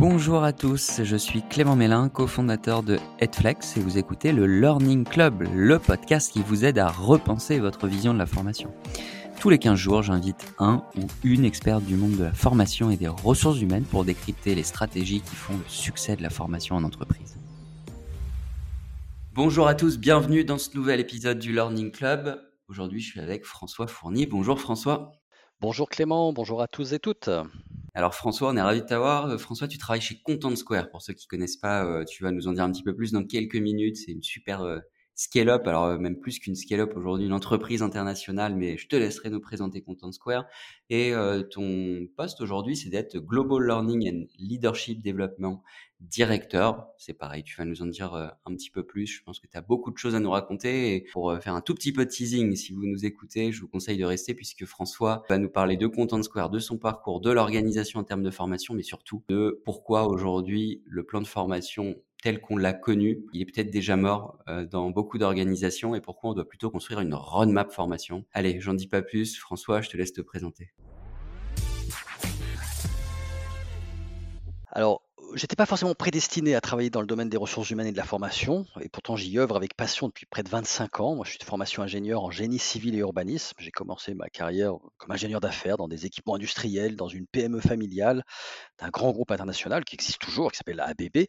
Bonjour à tous, je suis Clément Mélin, cofondateur de Headflex et vous écoutez le Learning Club, le podcast qui vous aide à repenser votre vision de la formation. Tous les 15 jours, j'invite un ou une experte du monde de la formation et des ressources humaines pour décrypter les stratégies qui font le succès de la formation en entreprise. Bonjour à tous, bienvenue dans ce nouvel épisode du Learning Club. Aujourd'hui, je suis avec François Fournier. Bonjour François. Bonjour Clément, bonjour à tous et toutes. Alors François, on est ravi de t'avoir. Euh, François, tu travailles chez Content Square. Pour ceux qui connaissent pas, euh, tu vas nous en dire un petit peu plus dans quelques minutes. C'est une super euh, scale-up, alors même plus qu'une scale-up aujourd'hui, une entreprise internationale, mais je te laisserai nous présenter Content Square. Et ton poste aujourd'hui, c'est d'être Global Learning and Leadership Development Director. C'est pareil, tu vas nous en dire un petit peu plus. Je pense que tu as beaucoup de choses à nous raconter. Et pour faire un tout petit peu de teasing, si vous nous écoutez, je vous conseille de rester puisque François va nous parler de Content Square, de son parcours, de l'organisation en termes de formation, mais surtout de pourquoi aujourd'hui le plan de formation tel qu'on l'a connu, il est peut-être déjà mort dans beaucoup d'organisations et pourquoi on doit plutôt construire une roadmap formation? Allez, j'en dis pas plus. François, je te laisse te présenter. Alors, j'étais pas forcément prédestiné à travailler dans le domaine des ressources humaines et de la formation, et pourtant j'y œuvre avec passion depuis près de 25 ans. Moi, je suis de formation ingénieur en génie civil et urbanisme. J'ai commencé ma carrière comme ingénieur d'affaires dans des équipements industriels, dans une PME familiale d'un grand groupe international qui existe toujours, qui s'appelle ABB.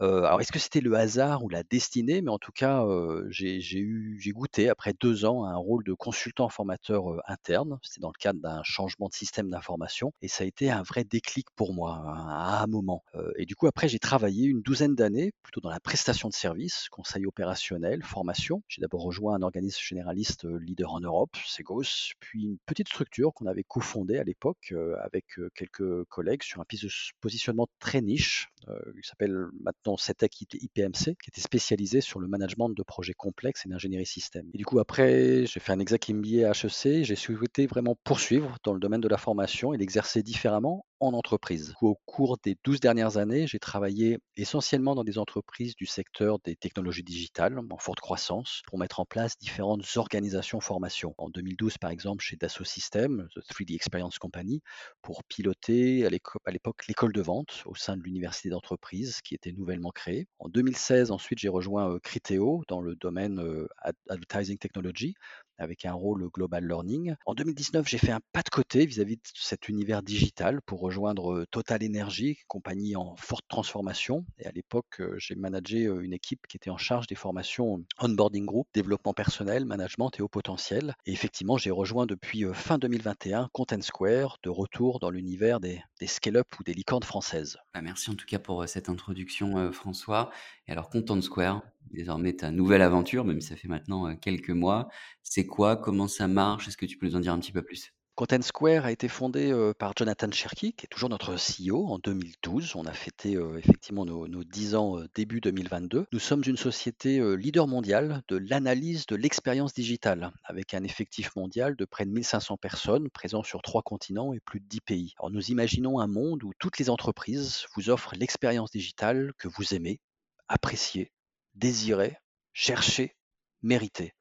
Euh, alors, est-ce que c'était le hasard ou la destinée? Mais en tout cas, euh, j'ai eu, j'ai goûté après deux ans à un rôle de consultant formateur euh, interne. C'était dans le cadre d'un changement de système d'information, et ça a été un vrai déclic pour moi à un moment. Et du coup, après, j'ai travaillé une douzaine d'années plutôt dans la prestation de services, conseil opérationnel, formation. J'ai d'abord rejoint un organisme généraliste leader en Europe, Segos, puis une petite structure qu'on avait cofondée à l'époque avec quelques collègues sur un piste de positionnement très niche qui s'appelle maintenant CETEC IPMC, qui était spécialisé sur le management de projets complexes et d'ingénierie système. Et du coup, après, j'ai fait un exec MBA à HEC, j'ai souhaité vraiment poursuivre dans le domaine de la formation et l'exercer différemment en entreprise. Au cours des 12 dernières années, j'ai travaillé essentiellement dans des entreprises du secteur des technologies digitales en forte croissance pour mettre en place différentes organisations formation. En 2012, par exemple, chez Dassault Systèmes, The 3D Experience Company, pour piloter à l'époque l'école de vente au sein de l'université d'entreprise qui était nouvellement créée. En 2016, ensuite, j'ai rejoint euh, Criteo dans le domaine euh, Advertising Technology avec un rôle global learning. En 2019, j'ai fait un pas de côté vis-à-vis de cet univers digital pour rejoindre Total Energy, compagnie en forte transformation. Et à l'époque, j'ai managé une équipe qui était en charge des formations onboarding group, développement personnel, management et haut potentiel. Et effectivement, j'ai rejoint depuis fin 2021 Content Square, de retour dans l'univers des, scale-up ou des licornes françaises. Bah, merci en tout cas pour cette introduction, François. Et alors, Content Square, désormais ta nouvelle aventure, même si ça fait maintenant quelques mois. C'est quoi? Comment ça marche? Est-ce que tu peux nous en dire un petit peu plus? Content Square a été fondé par Jonathan Cherky, qui est toujours notre CEO, en 2012. On a fêté effectivement nos, nos, 10 ans début 2022. Nous sommes une société leader mondiale de l'analyse de l'expérience digitale, avec un effectif mondial de près de 1500 personnes présents sur trois continents et plus de 10 pays. Alors nous imaginons un monde où toutes les entreprises vous offrent l'expérience digitale que vous aimez, appréciez désirer, chercher, mériter.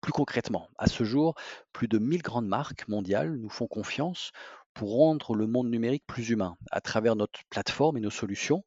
Plus concrètement, à ce jour, plus de 1000 grandes marques mondiales nous font confiance pour rendre le monde numérique plus humain à travers notre plateforme et nos solutions.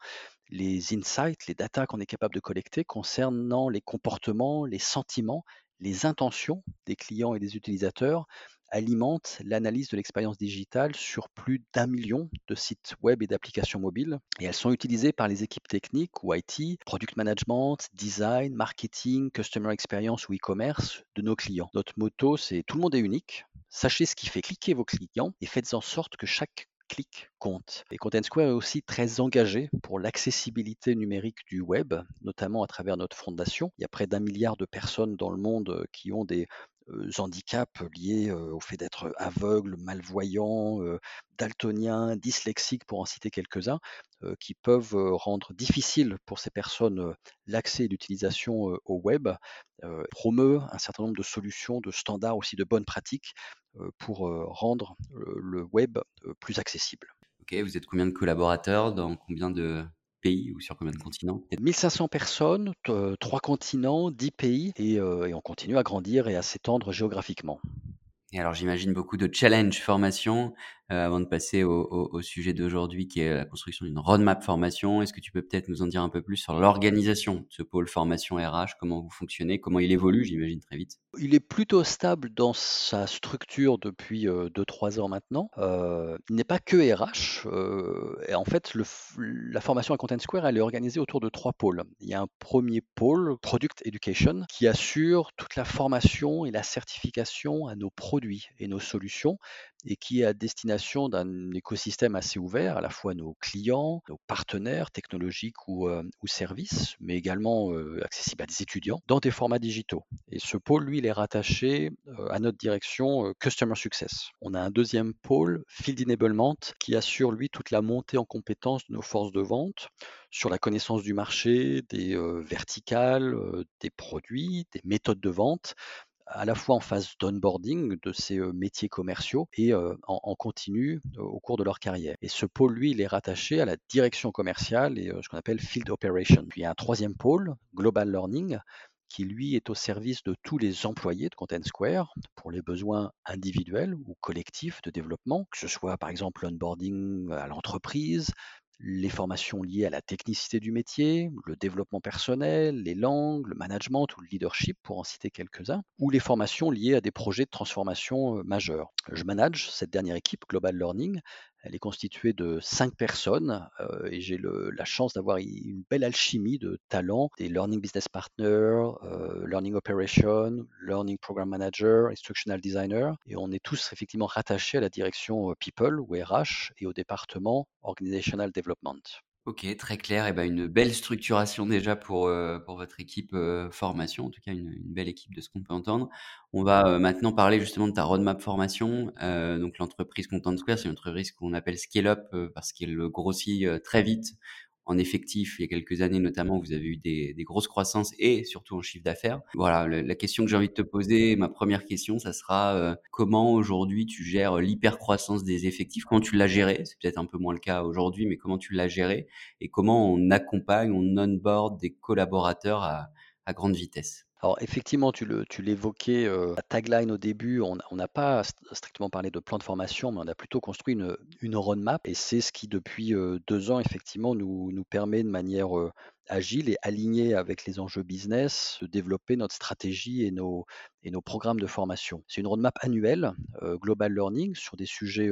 Les insights, les data qu'on est capable de collecter concernant les comportements, les sentiments, les intentions des clients et des utilisateurs alimente l'analyse de l'expérience digitale sur plus d'un million de sites web et d'applications mobiles. Et elles sont utilisées par les équipes techniques ou IT, product management, design, marketing, customer experience ou e-commerce de nos clients. Notre motto, c'est tout le monde est unique. Sachez ce qui fait cliquer vos clients et faites en sorte que chaque clic compte. Et Content Square est aussi très engagé pour l'accessibilité numérique du web, notamment à travers notre fondation. Il y a près d'un milliard de personnes dans le monde qui ont des handicaps liés au fait d'être aveugle, malvoyant, daltonien, dyslexique, pour en citer quelques-uns, qui peuvent rendre difficile pour ces personnes l'accès et l'utilisation au web, promeut un certain nombre de solutions, de standards aussi de bonnes pratiques pour rendre le web plus accessible. Ok, vous êtes combien de collaborateurs dans combien de pays ou sur combien de continents 1500 personnes, trois continents, 10 pays, et, on continue à grandir et à s'étendre géographiquement. Et alors j'imagine beaucoup de challenge formation, heu, avant de passer au sujet d'aujourd'hui qui est la construction d'une roadmap formation. Est-ce que tu peux peut-être nous en dire un peu plus sur l'organisation de ce pôle formation RH? Comment vous fonctionnez? Comment il évolue, j'imagine, très vite? Il est plutôt stable dans sa structure depuis, heu, 2-3 ans maintenant. Heu, il n'est pas que RH, et en fait la formation à Content Square, elle est organisée autour de 3 pôles. Il y a un premier pôle, Product Education, qui assure toute la formation et la certification à nos produits et nos solutions et qui est à destination d'un écosystème assez ouvert, à la fois nos clients, nos partenaires technologiques ou, ou services, mais également, heu, accessible à des étudiants dans des formats digitaux et ce pôle, lui, il est rattaché, heu, à notre direction, Customer Success. On a un deuxième pôle, Field Enablement, qui assure, lui, toute la montée en compétences de nos forces de vente sur la connaissance du marché, des, verticales, des produits, des méthodes de vente à la fois en phase d'onboarding de ces euh, métiers commerciaux et euh, en, continu euh, au cours de leur carrière. Et ce pôle, lui, il est rattaché à la direction commerciale et ce qu'on appelle Field Operation. Puis il y a un troisième pôle, Global Learning, qui lui est au service de tous les employés de Content Square pour les besoins individuels ou collectifs de développement, que ce soit par exemple l'onboarding à l'entreprise, les formations liées à la technicité du métier, le développement personnel, les langues, le management ou le leadership, pour en citer quelques-uns, ou les formations liées à des projets de transformation euh, majeurs. Je manage cette dernière équipe, Global Learning, elle est constituée de cinq personnes euh, et j'ai la chance d'avoir une belle alchimie de talents, des Learning Business Partners, euh, Learning Operation, Learning Program Manager, Instructional Designer. Et on est tous effectivement rattachés à la direction euh, People ou RH et au département Organizational Development. OK, très clair et ben, une belle structuration déjà pour, heu, pour votre équipe, heu, formation, en tout cas une belle équipe de ce qu'on peut entendre. On va, heu, maintenant parler justement de ta roadmap formation. Donc l'entreprise Content Square, c'est une entreprise qu'on appelle scale up, parce qu'elle grossit, très vite en effectif, il y a quelques années notamment, vous avez eu des, des grosses croissances et surtout en chiffre d'affaires. Voilà, la question que j'ai envie de te poser, ma première question, ça sera euh, comment aujourd'hui tu gères l'hypercroissance des effectifs? Comment tu l'as géré C'est peut-être un peu moins le cas aujourd'hui, mais comment tu l'as géré Et comment on accompagne, on onboard des collaborateurs à grande vitesse? Alors effectivement, tu l'évoquais, la tagline au début, on n'a pas strictement parlé de plan de formation, mais on a plutôt construit une, roadmap et c'est ce qui depuis, heu, 2 ans effectivement nous permet de manière, agile et alignée avec les enjeux business, de développer notre stratégie et nos et nos programmes de formation. C'est une roadmap annuelle, global learning sur des sujets,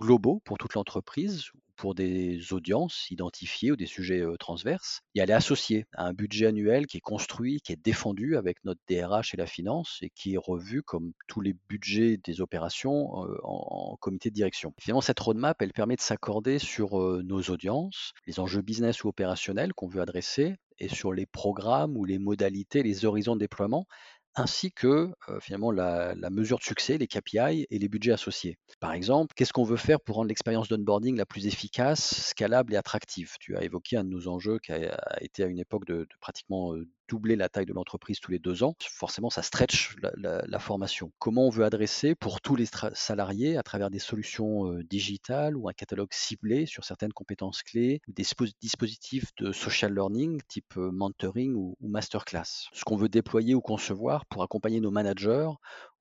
globaux pour toute l'entreprise pour des audiences identifiées ou des sujets transverses. Et elle est associée à un budget annuel qui est construit, qui est défendu avec notre DRH et la finance et qui est revu comme tous les budgets des opérations en, comité de direction. finalement, cette roadmap, elle permet de s'accorder sur nos audiences, les enjeux business ou opérationnels qu'on veut adresser et sur les programmes ou les modalités, les horizons de déploiement ainsi que finalement la, mesure de succès, les KPI et les budgets associés. Par exemple, qu'est-ce qu'on veut faire pour rendre l'expérience d'onboarding la plus efficace, scalable et attractive? Tu as évoqué un de nos enjeux qui a, été à une époque de, de pratiquement doubler la taille de l'entreprise tous les deux ans, forcément ça stretch la, formation. Comment on veut adresser pour tous les salariés à travers des solutions euh, digitales ou un catalogue ciblé sur certaines compétences clés des dispositifs de social learning type euh, mentoring ou masterclass? Ce qu'on veut déployer ou concevoir pour accompagner nos managers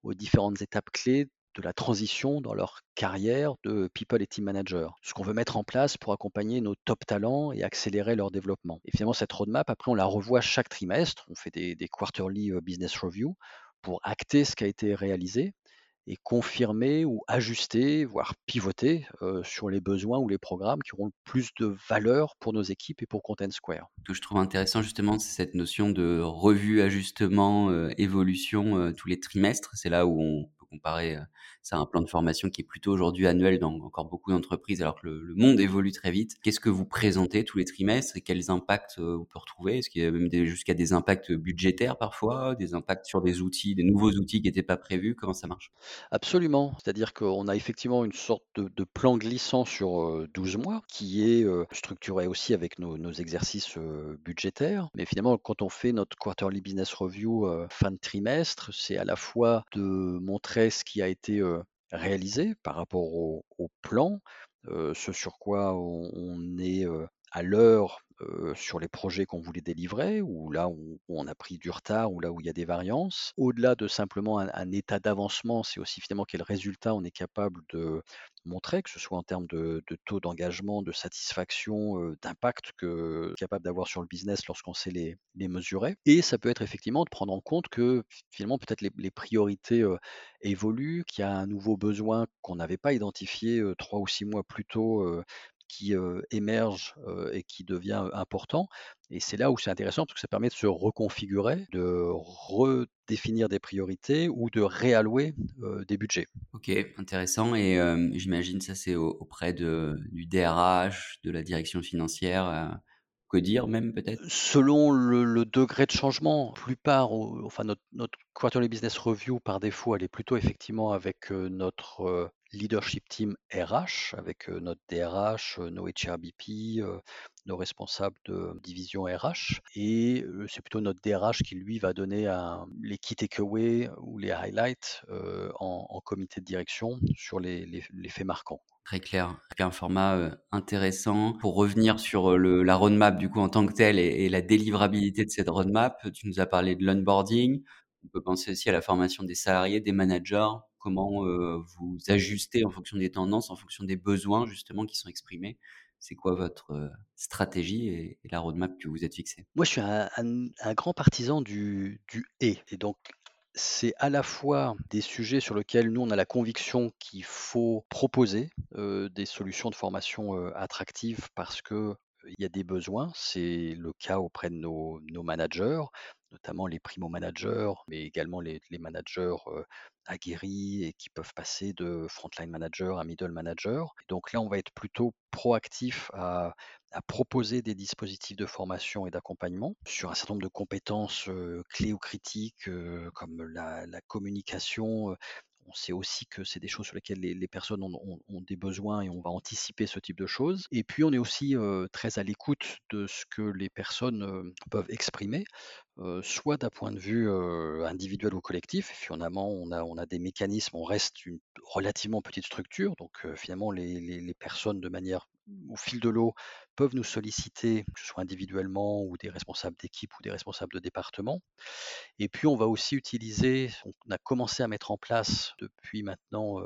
aux différentes étapes clés de la transition dans leur carrière de people et team manager. Ce qu'on veut mettre en place pour accompagner nos top talents et accélérer leur développement. Et finalement, cette roadmap, après, on la revoit chaque trimestre. On fait des, quarterly euh, business review pour acter ce qui a été réalisé et confirmer ou ajuster, voire pivoter euh, sur les besoins ou les programmes qui auront le plus de valeur pour nos équipes et pour Content Square. Ce que je trouve intéressant justement, c'est cette notion de revue, ajustement, euh, évolution tous les trimestres. C'est là où on comparer euh, à un plan de formation qui est plutôt aujourd'hui annuel dans encore beaucoup d'entreprises, alors que le, monde évolue très vite. Qu'est-ce que vous présentez tous les trimestres et quels impacts euh, on peut retrouver? Est-ce qu'il y a même jusqu'à des impacts budgétaires parfois, des impacts sur des outils, des nouveaux outils qui n'étaient pas prévus? Comment ça marche? Absolument. C'est-à-dire qu'on a effectivement une sorte de, plan glissant sur 12 euh, mois qui est structuré aussi avec nos, exercices budgétaires. Mais finalement, quand on fait notre quarterly business review fin de trimestre, c'est à la fois de montrer ce qui a été réalisé par rapport au, plan, ce sur quoi on, est à l'heure heu, sur les projets qu'on voulait délivrer ou là où on a pris du retard ou là où il y a des variances. Au-delà de simplement un état d'avancement, c'est aussi finalement quel résultat on est capable de montrer, que ce soit en termes de taux d'engagement, de satisfaction, heu, d'impact que capable d'avoir sur le business lorsqu'on sait les mesurer et ça peut être effectivement de prendre en compte que finalement peut-être les priorités, heu, évoluent, qu'il y a un nouveau besoin qu'on n'avait pas identifié, 3 ou 6 mois plus tôt, qui, émerge, et qui devient, important et c'est là où c'est intéressant parce que ça permet de se reconfigurer, de redéfinir des priorités ou de réallouer, des budgets. OK, intéressant et hem, j'imagine ça c'est au auprès de du DRH, de la direction financière, heu, CODIR même peut-être? Selon le degré de changement, plupart enfin notre notre quarterly business review par défaut, elle est plutôt effectivement avec, heu, notre, heu, leadership team RH, avec, heu, notre DRH, nos HRBP, nos responsables de division RH et heu, c'est plutôt notre DRH qui lui va donner les key takeaways ou les highlights, heu, en comité de direction sur les faits marquants. Très clair, un format, heu, intéressant. Pour revenir sur, la roadmap du coup en tant que telle et la délivrabilité de cette roadmap, tu nous as parlé de l'onboarding. On peut penser aussi à la formation des salariés, des managers. Comment, vous ajustez en fonction des tendances, en fonction des besoins justement qui sont exprimés? C'est quoi votre, stratégie et la roadmap que vous êtes fixée? Moi, je suis un grand partisan du du «et» et donc c'est à la fois des sujets sur lesquels nous, on a la conviction qu'il faut proposer, des solutions de formation, attractives parce que, il y a des besoins. C'est le cas auprès de nos managers, notamment les primo managers, mais également les managers, aguerris et qui peuvent passer de frontline manager à middle manager. Donc là, on va être plutôt proactif à proposer des dispositifs de formation et d'accompagnement sur un certain nombre de compétences, clés ou critiques, comme la communication. On sait aussi que c'est des choses sur lesquelles les personnes ont des besoins et on va anticiper ce type de choses et puis on est aussi, heu, très à l'écoute de ce que les personnes, heu, peuvent exprimer, heu, soit d'un point de vue, individuel ou collectif. Finalement, on a on a des mécanismes, on reste une relativement petite structure donc finalement les les personnes de manière au fil de l'eau peuvent nous solliciter, que ce soit individuellement ou des responsables d'équipe ou des responsables de département. Et puis on va aussi utiliser, on a commencé à mettre en place depuis maintenant,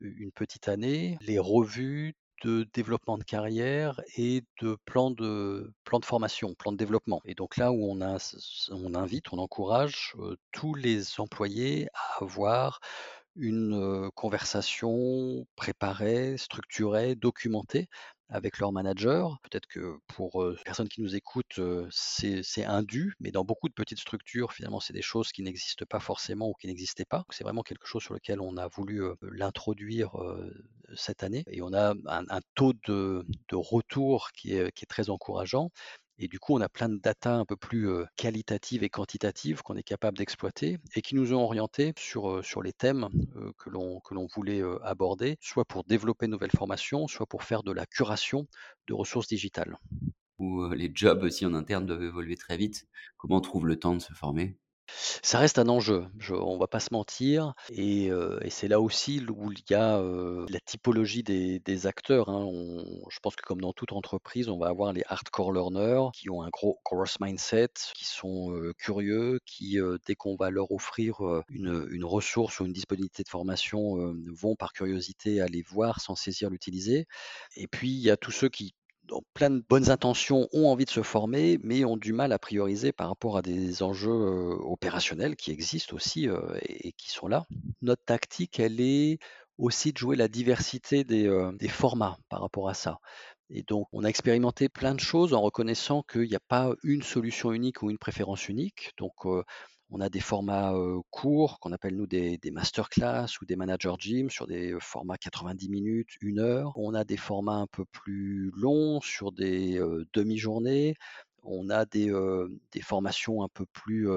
une petite année, les revues de développement de carrière et de plans de plans de formation, plans de développement. Et donc là où on a on invite, on encourage, tous les employés à avoir une, conversation préparée, structurée, documentée avec leur manager. Peut-être que pour, les personnes qui nous écoutent, c'est c'est indu, mais dans beaucoup de petites structures, finalement, c'est des choses qui n'existent pas forcément ou qui n'existaient pas. C'est vraiment quelque chose sur lequel on a voulu, l'introduire, cette année et on a un taux de retour qui est très encourageant et du coup, on a plein de data un peu plus, qualitatives et quantitatives qu'on est capable d'exploiter et qui nous ont orientés sur, les thèmes, que l'on que l'on voulait, aborder, soit pour développer de nouvelles formations, soit pour faire de la curation de ressources digitales. Les jobs aussi en interne doivent évoluer très vite. Comment on trouve le temps de se former? Ça reste un enjeu, je on va pas se mentir et et c'est là aussi où il y a, heu, la typologie des acteurs, hein. Je pense que comme dans toute entreprise, on va avoir les hardcore learners qui ont un gros growth mindset, qui sont, heu, curieux, qui, dès qu'on va leur offrir, une, ressource ou une disponibilité de formation, vont par curiosité aller voir sans saisir l'utiliser et puis il y a tous ceux qui plein de bonnes intentions, ont envie de se former, mais ont du mal à prioriser par rapport à des enjeux, opérationnels qui existent aussi, et qui sont là. Notre tactique, elle est aussi de jouer la diversité des, formats par rapport à ça et donc on a expérimenté plein de choses en reconnaissant qu'il y a pas une solution unique ou une préférence unique. Donc, on a des formats, courts qu'on appelle nous des masterclass ou des manager gym sur des, formats 90 minutes, 1 heure. On a des formats un peu plus longs sur des, demi-journées. On a des, formations un peu plus,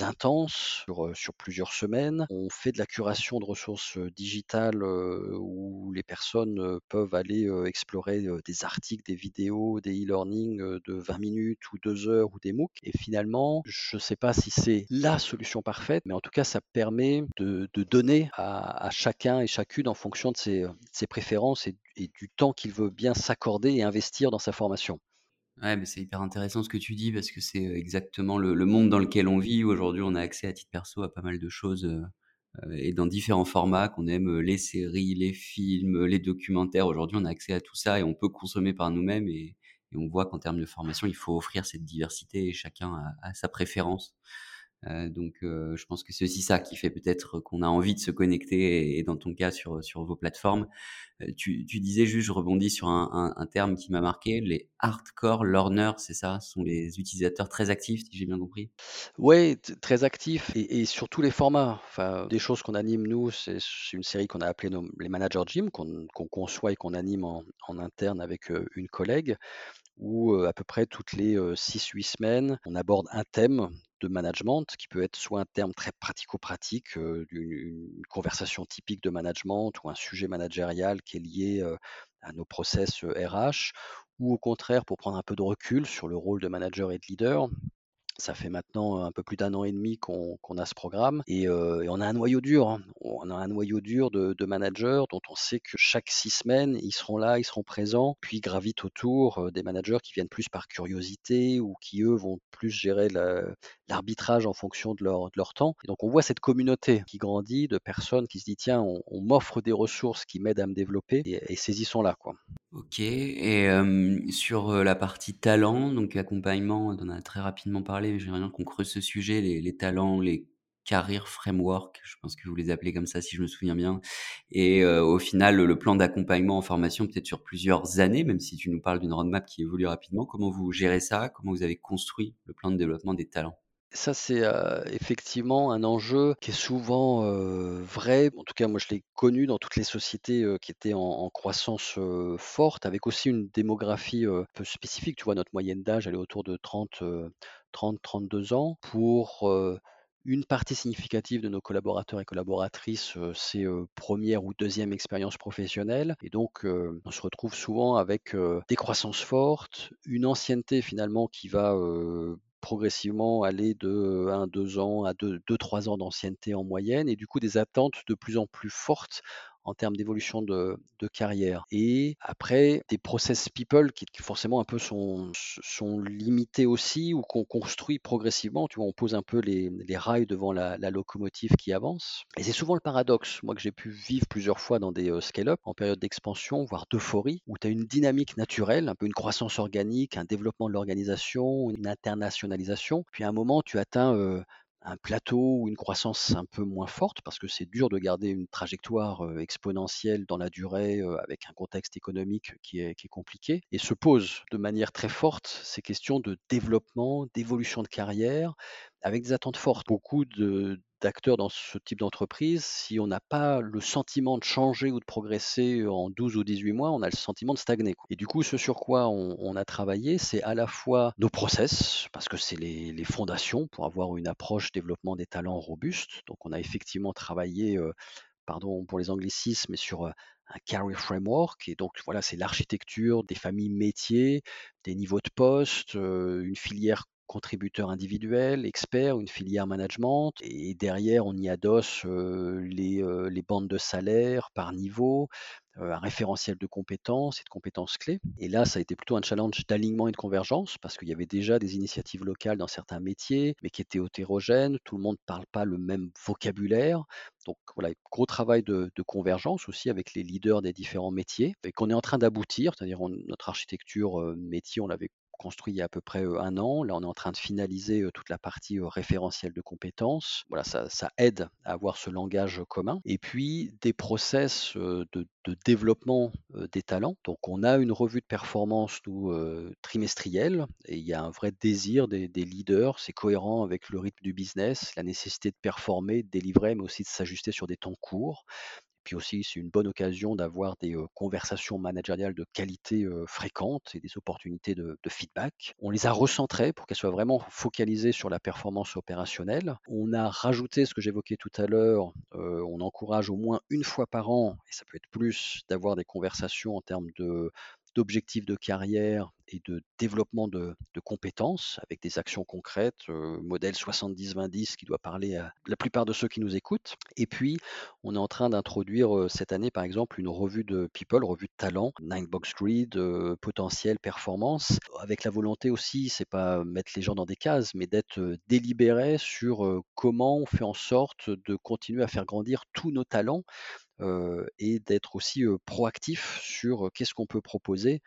intenses sur, plusieurs semaines. On fait de la curation de ressources, digitales, où les personnes, peuvent aller, explorer, des articles, des vidéos, des e-learning, de 20 minutes ou 2 heures ou des MOOC et finalement, je ne sais pas si c'est la solution parfaite, mais en tout cas, ça permet de donner à chacun et chacune en fonction de ses, préférences et du temps qu'il veut bien s'accorder et investir dans sa formation. Ouais, mais c'est hyper intéressant ce que tu dis parce que c'est, exactement le le monde dans lequel on vit. Aujourd'hui, on a accès à titre perso à pas mal de choses, heu heu et dans différents formats, qu'on aime, heu, les séries, les films, les documentaires. Aujourd'hui, on a accès à tout ça et on peut consommer par nous-mêmes et et on voit qu'en termes de formation, il faut offrir cette diversité et chacun a a sa préférence. Heu, donc heu, je pense que c'est aussi ça qui fait peut-être qu'on a envie de se connecter et dans ton cas sur, sur vos plateformes. Heu, tu tu disais juste, je rebondis sur un un terme qui m'a marqué, les hardcore learners, c'est ça? Ce sont les utilisateurs très actifs, si j'ai bien compris? Ouais, t très actif et et sur tous les formats. Enfin, des choses qu'on anime nous, c'est une série qu'on a appelée les Manager Gym qu'on conçoit et qu'on anime en en interne avec, une collègue où, à peu près toutes les, heu, 6-8 semaines, on aborde un thème de management qui peut être soit un terme très pratico-pratique, une conversation typique de management ou un sujet managérial qui est lié, à nos process, RH ou au contraire pour prendre un peu de recul sur le rôle de manager et de leader. Ça fait maintenant un peu plus d'un an et demi qu'on a ce programme et on a un noyau dur, hein. On a un noyau dur de managers dont on sait que chaque 6 semaines, ils seront là, ils seront présents, puis gravitent autour, des managers qui viennent plus par curiosité ou qui, eux, vont plus gérer l'arbitrage en fonction de leur temps et donc on voit cette communauté qui grandit de personnes qui se dit: «Tiens, on m'offre des ressources qui m'aident à me développer et et saisissons-la». OK et hem, sur, heu, la partie talent, donc accompagnement, on en a très rapidement parlé, mais j'aimerais bien qu'on creuse ce sujet, les les talents, les career framework, je pense que vous les appelez comme ça si je me souviens bien et heu, au final, le plan d'accompagnement en formation peut-être sur plusieurs années, même si tu nous parles d'une roadmap qui évolue rapidement. Comment vous gérez ça? Comment vous avez construit le plan de développement des talents? Ça, c'est, effectivement un enjeu qui est souvent, vrai. En tout cas, moi, je l'ai connu dans toutes les sociétés, qui étaient en croissance, forte, avec aussi une démographie, un peu spécifique. Tu vois, notre moyenne d'âge, elle est autour de 30, heu, 30-32 ans. Pour, une partie significative de nos collaborateurs et collaboratrices, c'est, 1re ou 2e expérience professionnelle et donc, on se retrouve souvent avec, des croissances fortes, une ancienneté finalement qui va, progressivement aller de 1-2 ans à deux 2-3 ans d'ancienneté en moyenne et du coup des attentes de plus en plus fortes en termes d'évolution de carrière et après des process people qui forcément un peu sont sont limités aussi ou qu'on construit progressivement. Tu vois, on pose un peu les rails devant la locomotive qui avance et c'est souvent le paradoxe, moi, que j'ai pu vivre plusieurs fois dans des, heu, scale-up en période d'expansion, voire d'euphorie, où tu as une dynamique naturelle, un peu une croissance organique, un développement de l'organisation, une internationalisation. Puis à un moment, tu atteins, heu, un plateau ou une croissance un peu moins forte parce que c'est dur de garder une trajectoire, heu, exponentielle dans la durée, heu, avec un contexte économique qui est qui est compliqué et se posent de manière très forte ces questions de développement, d'évolution de carrière avec des attentes fortes. Beaucoup de d'acteurs dans ce type d'entreprise, si on n'a pas le sentiment de changer ou de progresser en 12 ou 18 mois, on a le sentiment de stagner, et du coup, ce sur quoi on a travaillé, c'est à la fois nos process, parce que c'est les fondations pour avoir une approche développement des talents robuste. Donc on a effectivement travaillé, heu, pardon pour les anglicismes, mais sur, heu, un career framework et donc voilà, c'est l'architecture des familles métiers, des niveaux de poste, heu, une filière contributeur individuel, expert, une filière management et derrière on y adosse, les, bandes de salaire par niveau, un référentiel de compétences et de compétences clés et là, ça a été plutôt un challenge d'alignement et de convergence parce qu'il y avait déjà des initiatives locales dans certains métiers, mais qui étaient hétérogènes. Tout le monde parle pas le même vocabulaire. Donc voilà, gros travail de convergence aussi avec les leaders des différents métiers et qu'on est en train d'aboutir. C'est-à-dire notre architecture, métier, on l'avait construit il y a à peu près, 1 an. Là, on est en train de finaliser, toute la partie, heu, référentiel de compétences. Voilà, ça aide à avoir ce langage commun et puis des process, de développement, des talents. Donc on a une revue de performance nous, trimestrielle et il y a un vrai désir des des leaders. C'est cohérent avec le rythme du business, la nécessité de performer, de délivrer, mais aussi de s'ajuster sur des temps courts. Puis aussi, c'est une bonne occasion d'avoir des, conversations managériales de qualité, fréquentes et des opportunités de feedback. On les a recentrées pour qu'elles soient vraiment focalisées sur la performance opérationnelle. On a rajouté ce que j'évoquais tout à l'heure, heu, on encourage au moins 1 fois par an et ça peut être plus, d'avoir des conversations en termes de d'objectifs de carrière et de développement de compétences avec des actions concrètes, heu, modèle 70-20-10 qui doit parler à la plupart de ceux qui nous écoutent. Et puis on est en train d'introduire, heu, cette année, par exemple, une revue de people, revue de talent, Nine Box Grid, heu, potentiel, performance, avec la volonté aussi, c'est pas mettre les gens dans des cases, mais d'être, délibéré sur, comment on fait en sorte de continuer à faire grandir tous nos talents, et d'être aussi, proactif sur, qu'est-ce qu'on peut proposer,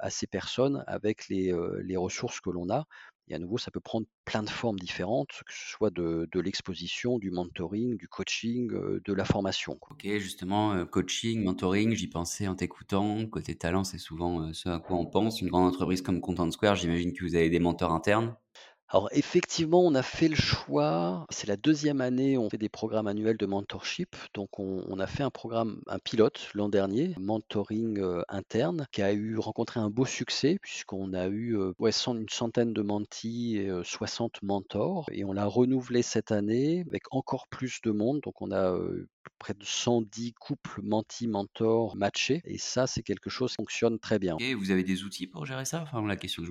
à ces personnes avec les, les ressources que l'on a et à nouveau, ça peut prendre plein de formes différentes, que ce soit de de l'exposition, du mentoring, du coaching, de la formation. OK, justement, coaching, mentoring, j'y pensais en t'écoutant. Côté talent, c'est souvent, ce à quoi on pense. Une grande entreprise comme Content Square, j'imagine que vous avez des mentors internes? Alors effectivement, on a fait le choix, c'est la deuxième année, on fait des programmes annuels de mentorship. Donc on a fait un programme, un pilote l'an dernier, mentoring, heu, interne, qui a eu rencontré un beau succès puisqu'on a eu, cent une centaine de mentees et heu, 60 mentors et on l'a renouvelé cette année avec encore plus de monde. Donc on a, près de 110 couples mentee-mentors matchés et ça, c'est quelque chose qui fonctionne très bien. OK, vous avez des outils pour gérer ça? Enfin, la question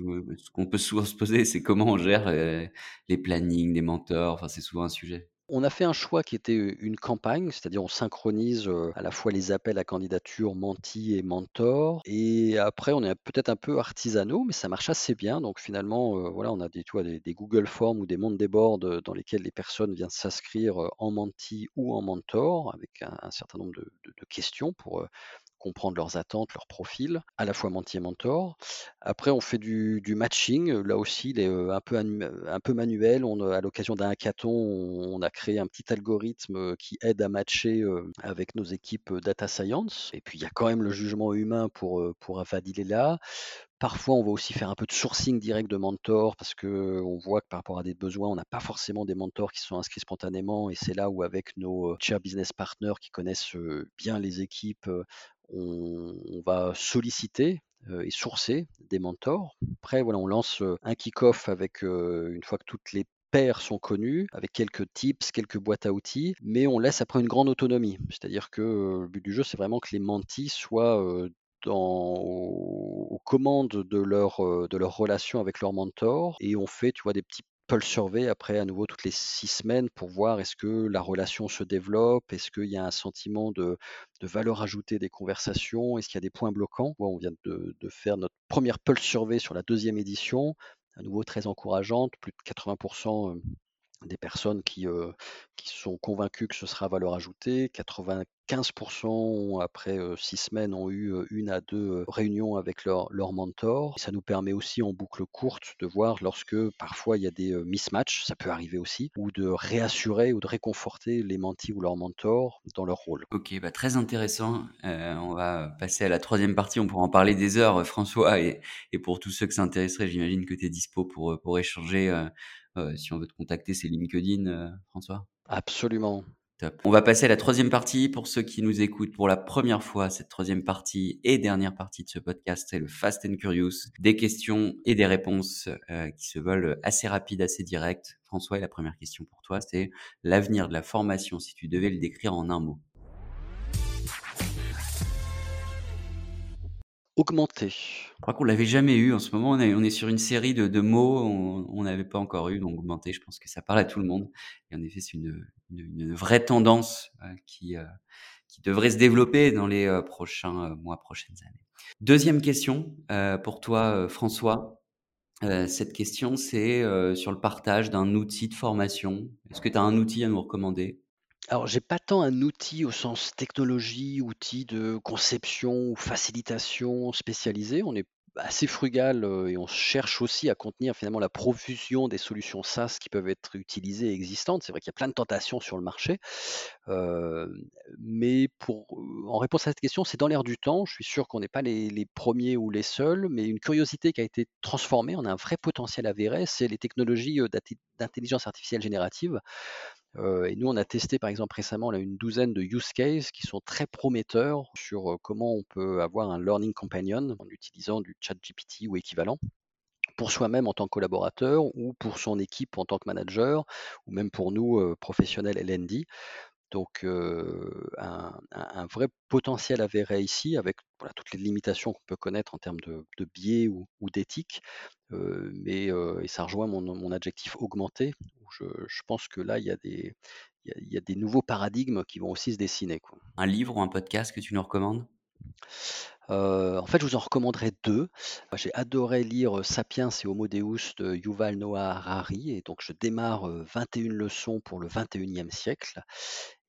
qu'on peut souvent se poser, c'est comment on gère, heu, les plannings des mentors? Enfin, c'est souvent un sujet. On a fait un choix qui était, une campagne, c'est-à-dire on synchronise, heu, à la fois les appels à candidature menti et mentor et après on est peut-être un peu artisanaux, mais ça marche assez bien donc finalement, voilà, on a des des des Google Forms ou des Monday boards, heu, dans lesquels les personnes viennent s'inscrire, en menti ou en mentor avec un certain nombre de questions pour, comprendre leurs attentes, leurs profils, à la fois menti et mentor. Après, on fait du matching, là aussi, il est, heu, un peu un peu manuel. On, heu, à l'occasion d'un hackathon, on on a créé un petit algorithme, heu, qui aide à matcher, avec nos équipes, data science et puis il y a quand même le jugement humain pour, pour valider là. Parfois, on va aussi faire un peu de sourcing direct de mentors parce qu'on voit que par rapport à des besoins, on n'a pas forcément des mentors qui sont inscrits spontanément et c'est là où avec nos, chair business partners qui connaissent, bien les équipes, on va solliciter, heu et sourcer des mentors. Après voilà, on lance, heu, un kick-off avec, heu, une fois que toutes les paires sont connues, avec quelques tips, quelques boîtes à outils, mais on laisse après une grande autonomie. C'est-à-dire que, le but du jeu, c'est vraiment que les mentees soient, aux commandes de leur, de leur relation avec leur mentor et on fait, tu vois, des petits pulse surveys après à nouveau toutes les 6 semaines pour voir est-ce que la relation se développe? Est-ce qu'il y a un sentiment de de valeur ajoutée des conversations? Est-ce qu'il y a des points bloquants? On vient de de faire notre première pulse survey sur la deuxième édition, à nouveau très encourageante, plus de 80 heu, des personnes qui, qui sont convaincus que ce sera valeur ajoutée. 95 ont après, heu, 6 semaines ont eu, 1 à 2 heu, réunions avec leur leur mentor. Ça nous permet aussi en boucle courte de voir lorsque parfois il y a des, mismatchs, ça peut arriver aussi, ou de réassurer ou de réconforter les mentees ou leurs mentors dans leur rôle. OK, bah, très intéressant. Heu, on va passer à la troisième partie. On pourra en parler des heures, heu, François et et pour tous ceux que ça intéresserait, j'imagine que tu es dispo pour, pour échanger, si on veut te contacter, c'est LinkedIn, heu, François? Absolument. Top. On va passer à la troisième partie. Pour ceux qui nous écoutent pour la première fois, cette troisième partie et dernière partie de ce podcast, c'est le Fast and Curious. Des questions et des réponses, heu, qui se veulent assez rapides, assez directes. François, la première question pour toi, c'est l'avenir de la formation, si tu devais le décrire en un mot? Augmenter. Je crois qu'on l'avait jamais eu. En ce moment, on est sur une série de mots, on n'avait pas encore eu, donc augmenter, je pense que ça parle à tout le monde et en effet, c'est une, vraie tendance, qui, heu, qui devrait se développer dans les, heu, prochains, mois, prochaines années. Deuxième question, pour toi, François. Cette question, c'est, sur le partage d'un outil de formation. Est-ce que tu as un outil à nous recommander? Alors, j'ai pas tant un outil au sens technologie, outil de conception ou facilitation spécialisé. On est assez frugal, heu, et on cherche aussi à contenir finalement la profusion des solutions SaaS qui peuvent être utilisées et existantes. C'est vrai qu'il y a plein de tentations sur le marché, hem, mais pour, heu, en réponse à cette question, c'est dans l'air du temps. Je suis sûr qu'on n'est pas les 1 ou les seuls, mais une curiosité qui a été transformée. On a un vrai potentiel avéré, c'est les technologies, d'intelligence artificielle générative. Et nous, on a testé, par exemple, récemment, une douzaine de use cases qui sont très prometteurs sur, comment on peut avoir un learning companion en utilisant du ChatGPT ou équivalent, pour soi-même en tant que collaborateur ou pour son équipe en tant que manager ou même pour nous, professionnels L&D. Donc un, vrai potentiel avéré ici avec toutes les limitations qu'on peut connaître en termes de, biais ou, d'éthique. mais et ça rejoint mon, adjectif augmenté. je, pense que là, il y a des, il y, a, des nouveaux paradigmes qui vont aussi se dessiner. Un livre ou un podcast que tu nous recommandes? En fait, je vous en recommanderais deux. J'ai adoré lire, Sapiens et Homo Deus de Yuval Noah Harari et donc je démarre, 21 leçons pour le 21e siècle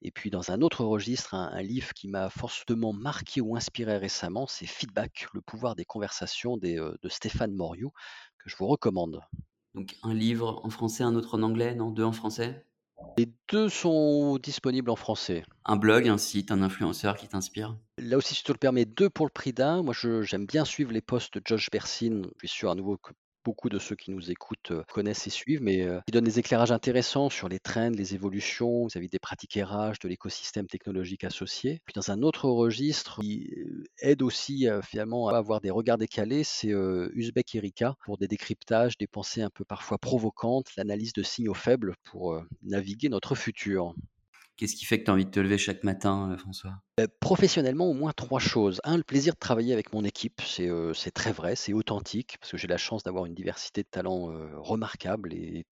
et puis dans un autre registre, un livre qui m'a fortement marqué ou inspiré récemment, c'est Feedback, le pouvoir des conversations de Stéphane Moriou, que je vous recommande. Donc un livre en français, un autre en anglais, non? Deux en français? Les deux sont disponibles en français. Un blog, un site, un influenceur qui t'inspire? Là aussi, si tu le permets, deux pour le prix d'un. Moi, j'aime bien suivre les posts de Josh Bersin. Je suis sûr à nouveau que beaucoup de ceux qui nous écoutent euh, connaissent et suivent, mais euh, il donne des éclairages intéressants sur les trends, les évolutions vis-à-vis des pratiques RH, de l'écosystème technologique associé. Puis dans un autre registre, il euh, aide aussi finalement à avoir des regards décalés, c'est Uzbek Erika pour des décryptages, des pensées un peu parfois provocantes, l'analyse de signaux faibles pour naviguer notre futur. Qu'est-ce qui fait que tu as envie de te lever chaque matin, euh, François? Euh, Professionnellement, au moins trois choses. Un, le plaisir de travailler avec mon équipe, c'est euh, très vrai, c'est authentique, parce que j'ai la chance d'avoir une diversité de talents remarquable et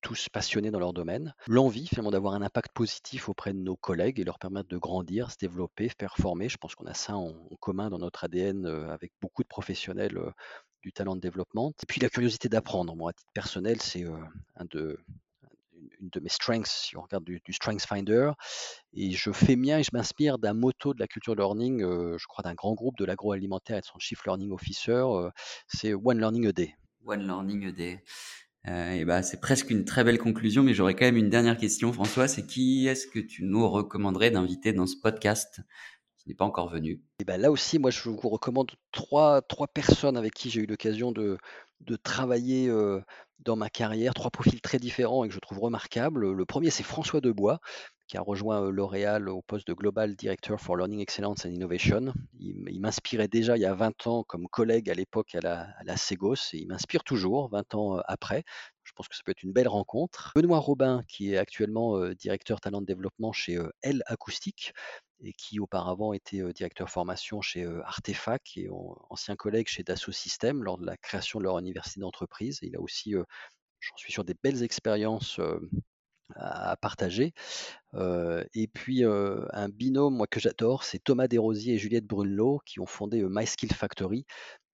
tous passionnés dans leur domaine. L'envie, finalement, d'avoir un impact positif auprès de nos collègues et leur permettre de grandir, se développer, performer. Je pense qu'on a ça en, commun dans notre ADN avec beaucoup de professionnels du talent de développement. Et puis la curiosité d'apprendre. Moi, à titre personnel, c'est un de une de mes strengths, si on regarde du, Strengths Finder, et je fais mien et je m'inspire d'un motto de la culture learning, euh, je crois d'un grand groupe de l'agroalimentaire et de son Chief Learning Officer, euh, c'est One Learning a Day. One Learning a Day. Euh, et bah, c'est presque une très belle conclusion, mais j'aurais quand même une dernière question, François. C'est qui est-ce que tu nous recommanderais d'inviter dans ce podcast qui n'est pas encore venu? Et ben là aussi, moi, je vous recommande trois, trois personnes avec qui j'ai eu l'occasion de, de travailler dans ma carrière, trois profils très différents et que je trouve remarquables. Le premier, c'est François Debois, qui a rejoint L'Oréal au poste de Global Director for Learning Excellence and Innovation. Il, m'inspirait déjà il y a 20 ans comme collègue à l'époque à la, à Segos et il m'inspire toujours 20 ans après. Je pense que ça peut être une belle rencontre. Benoît Robin, qui est actuellement directeur talent de développement chez L Acoustique, et qui auparavant était directeur formation chez Artefac et ancien collègue chez Dassault Systèmes lors de la création de leur université d'entreprise. Il a aussi, j'en suis sûr, des belles expériences à partager. et puis un binôme moi que j'adore, c'est Thomas Desrosiers et Juliette Brunelot qui ont fondé My Skill Factory.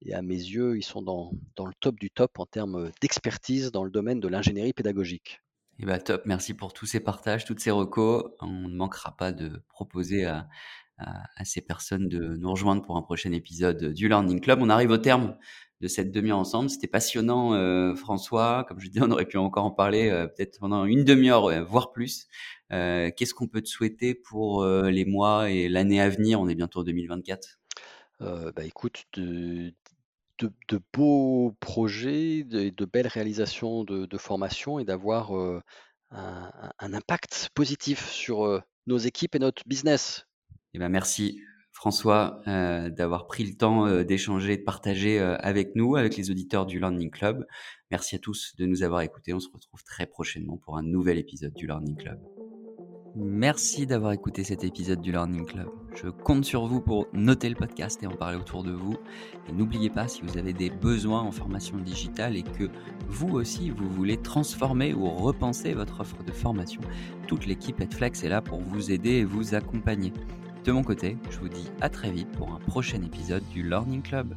Et à mes yeux, ils sont dans, dans le top du top en termes d'expertise dans le domaine de l'ingénierie pédagogique. Et eh bah top, merci pour tous ces partages, toutes ces recos. On ne manquera pas de proposer à, à, ces personnes de nous rejoindre pour un prochain épisode du Learning Club. On arrive au terme de cette demi-heure ensemble. C'était passionnant, euh, François. Comme je disais, on aurait pu encore en parler euh, peut-être pendant une demi-heure, voire plus. Euh, Qu'est-ce qu'on peut te souhaiter pour les mois et l'année à venir? On est bientôt en 2024. bah écoute, de, beaux projets, de belles réalisations de, formation et d'avoir un, impact positif sur nos équipes et notre business. Eh ben merci François d'avoir pris le temps d'échanger, de partager avec nous, avec les auditeurs du Learning Club. Merci à tous de nous avoir écoutés. On se retrouve très prochainement pour un nouvel épisode du Learning Club. Merci d'avoir écouté cet épisode du Learning Club. Je compte sur vous pour noter le podcast et en parler autour de vous. Et n'oubliez pas, si vous avez des besoins en formation digitale et que vous aussi, vous voulez transformer ou repenser votre offre de formation, toute l'équipe Edflex est là pour vous aider et vous accompagner. De mon côté, je vous dis à très vite pour un prochain épisode du Learning Club.